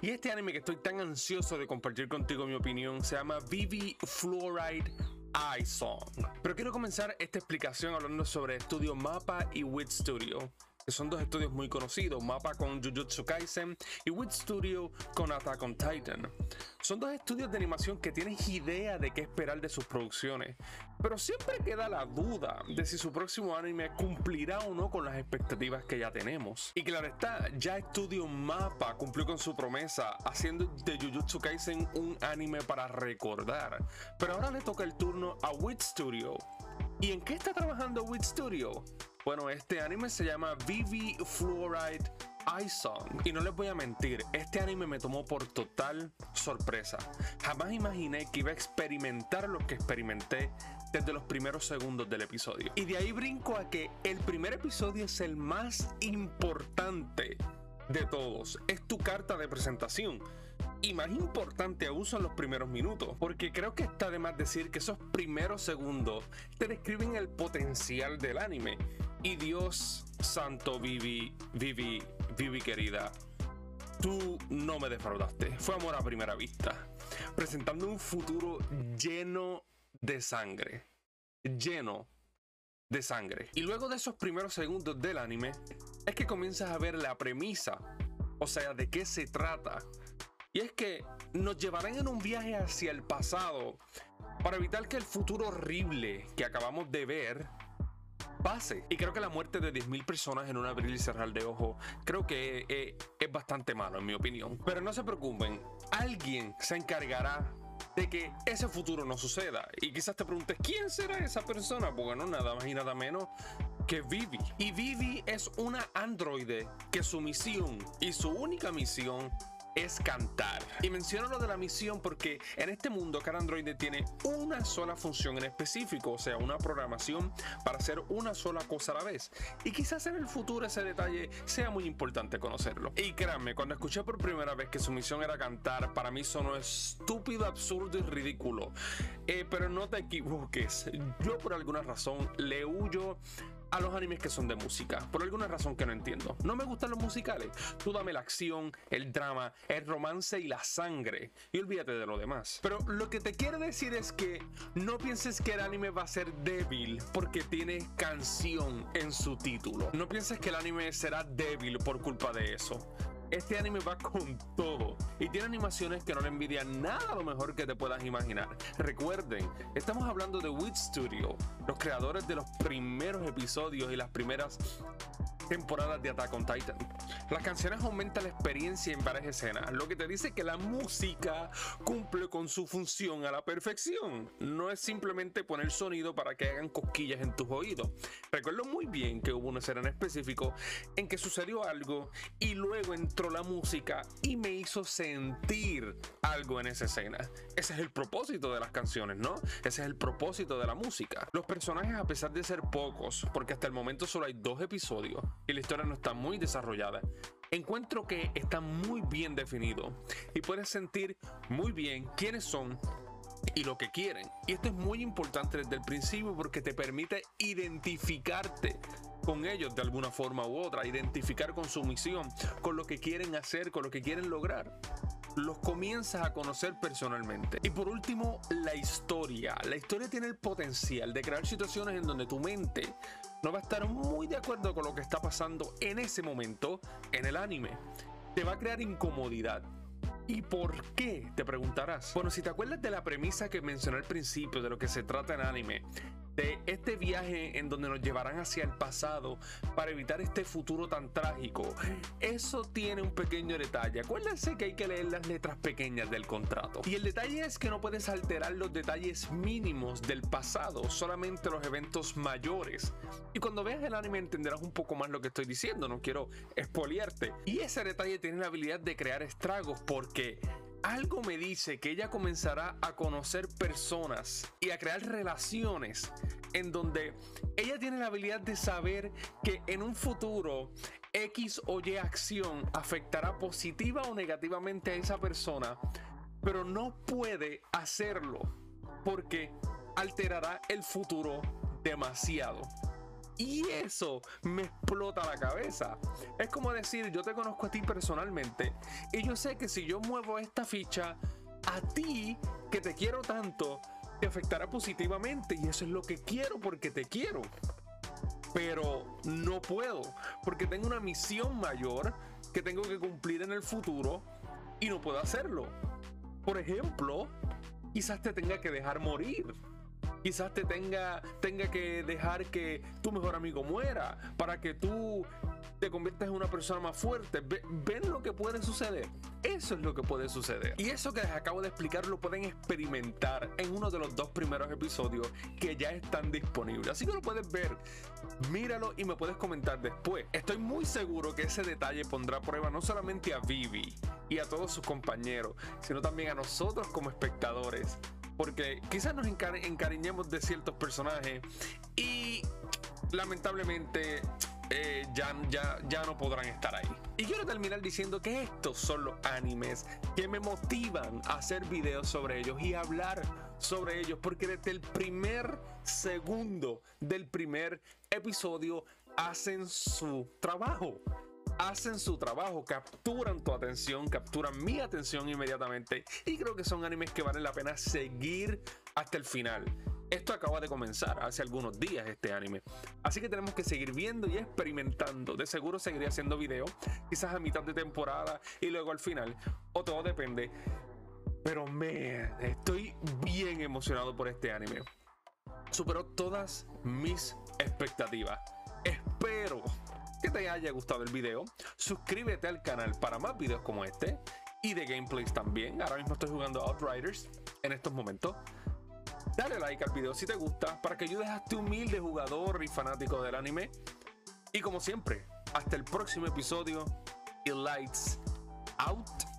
Y este anime que estoy tan ansioso de compartir contigo mi opinión se llama Vivi Fluoride Eye Song. Pero quiero comenzar esta explicación hablando sobre Estudio Mapa y Wit Studio que son dos estudios muy conocidos, Mapa con Jujutsu Kaisen y Wit Studio con Attack on Titan. Son dos estudios de animación que tienes idea de qué esperar de sus producciones, pero siempre queda la duda de si su próximo anime cumplirá o no con las expectativas que ya tenemos. Y claro está, ya Estudio Mapa cumplió con su promesa haciendo de Jujutsu Kaisen un anime para recordar, pero ahora le toca el turno a Wit Studio. ¿Y en qué está trabajando Wit Studio? Bueno, este anime se llama Vivi Fluoride Song. Y no les voy a mentir, este anime me tomó por total sorpresa. Jamás imaginé que iba a experimentar lo que experimenté desde los primeros segundos del episodio. Y de ahí brinco a que el primer episodio es el más importante de todos. Es tu carta de presentación. Y más importante aún son los primeros minutos, porque creo que está de más decir que esos primeros segundos te describen el potencial del anime y Dios santo, Vivi, Vivi, Vivi querida, tú no me defraudaste. Fue amor a primera vista. Presentando un futuro lleno de sangre. Lleno de sangre. Y luego de esos primeros segundos del anime, es que comienzas a ver la premisa. O sea, de qué se trata. Y es que nos llevarán en un viaje hacia el pasado para evitar que el futuro horrible que acabamos de ver pase. Y creo que la muerte de 10.000 personas en un abrir y cerrar de ojo, creo que eh, es bastante malo en mi opinión. Pero no se preocupen, alguien se encargará de que ese futuro no suceda. Y quizás te preguntes, ¿quién será esa persona? Bueno, nada más y nada menos que Vivi. Y Vivi es una androide que su misión y su única misión es cantar. Y menciono lo de la misión porque en este mundo cada androide tiene una sola función en específico, o sea, una programación para hacer una sola cosa a la vez. Y quizás en el futuro ese detalle sea muy importante conocerlo. Y créanme, cuando escuché por primera vez que su misión era cantar, para mí sonó estúpido, absurdo y ridículo. Eh, pero no te equivoques, yo por alguna razón le huyo a los animes que son de música, por alguna razón que no entiendo. No me gustan los musicales. Tú dame la acción, el drama, el romance y la sangre. Y olvídate de lo demás. Pero lo que te quiero decir es que no pienses que el anime va a ser débil porque tiene canción en su título. No pienses que el anime será débil por culpa de eso. Este anime va con todo y tiene animaciones que no le envidian nada a lo mejor que te puedas imaginar. Recuerden, estamos hablando de Wit Studio, los creadores de los primeros episodios y las primeras temporadas de Attack on Titan. Las canciones aumentan la experiencia en varias escenas, lo que te dice que la música cumple con su función a la perfección. No es simplemente poner sonido para que hagan cosquillas en tus oídos. Recuerdo muy bien que hubo una escena en específico en que sucedió algo y luego la música y me hizo sentir algo en esa escena. Ese es el propósito de las canciones, ¿no? Ese es el propósito de la música. Los personajes, a pesar de ser pocos, porque hasta el momento solo hay dos episodios, y la historia no está muy desarrollada, encuentro que está muy bien definido y puedes sentir muy bien quiénes son y lo que quieren. Y esto es muy importante desde el principio porque te permite identificarte con ellos de alguna forma u otra, identificar con su misión, con lo que quieren hacer, con lo que quieren lograr los comienzas a conocer personalmente. Y por último, la historia. La historia tiene el potencial de crear situaciones en donde tu mente no va a estar muy de acuerdo con lo que está pasando en ese momento en el anime. Te va a crear incomodidad. ¿Y por qué? Te preguntarás. Bueno, si te acuerdas de la premisa que mencioné al principio de lo que se trata en anime, de este viaje en donde nos llevarán hacia el pasado para evitar este futuro tan trágico. Eso tiene un pequeño detalle. Acuérdense que hay que leer las letras pequeñas del contrato. Y el detalle es que no puedes alterar los detalles mínimos del pasado, solamente los eventos mayores. Y cuando veas el anime entenderás un poco más lo que estoy diciendo, no quiero expoliarte. Y ese detalle tiene la habilidad de crear estragos porque algo me dice que ella comenzará a conocer personas y a crear relaciones en donde ella tiene la habilidad de saber que en un futuro X o Y acción afectará positiva o negativamente a esa persona, pero no puede hacerlo porque alterará el futuro demasiado. Y eso me explota la cabeza. Es como decir, yo te conozco a ti personalmente y yo sé que si yo muevo esta ficha, a ti, que te quiero tanto, te afectará positivamente y eso es lo que quiero porque te quiero. Pero no puedo, porque tengo una misión mayor que tengo que cumplir en el futuro y no puedo hacerlo. Por ejemplo, quizás te tenga que dejar morir. Quizás te tenga, tenga que dejar que tu mejor amigo muera para que tú te conviertas en una persona más fuerte. ¿Ven lo que puede suceder? Eso es lo que puede suceder. Y eso que les acabo de explicar lo pueden experimentar en uno de los dos primeros episodios que ya están disponibles. Así que lo puedes ver, míralo y me puedes comentar después. Estoy muy seguro que ese detalle pondrá a prueba no solamente a Vivi y a todos sus compañeros, sino también a nosotros como espectadores. Porque quizás nos encariñemos de ciertos personajes y lamentablemente eh, ya, ya, ya no podrán estar ahí. Y quiero terminar diciendo que estos son los animes que me motivan a hacer videos sobre ellos y hablar sobre ellos, porque desde el primer segundo del primer episodio hacen su trabajo hacen su trabajo, capturan tu atención, capturan mi atención inmediatamente y creo que son animes que valen la pena seguir hasta el final. Esto acaba de comenzar hace algunos días este anime. Así que tenemos que seguir viendo y experimentando. De seguro seguiré haciendo videos, quizás a mitad de temporada y luego al final. O todo depende. Pero me estoy bien emocionado por este anime. Superó todas mis expectativas. Espero que te haya gustado el video. Suscríbete al canal para más videos como este y de gameplays también. Ahora mismo estoy jugando Outriders en estos momentos. Dale like al video si te gusta para que ayudes a este humilde jugador y fanático del anime. Y como siempre, hasta el próximo episodio y lights out.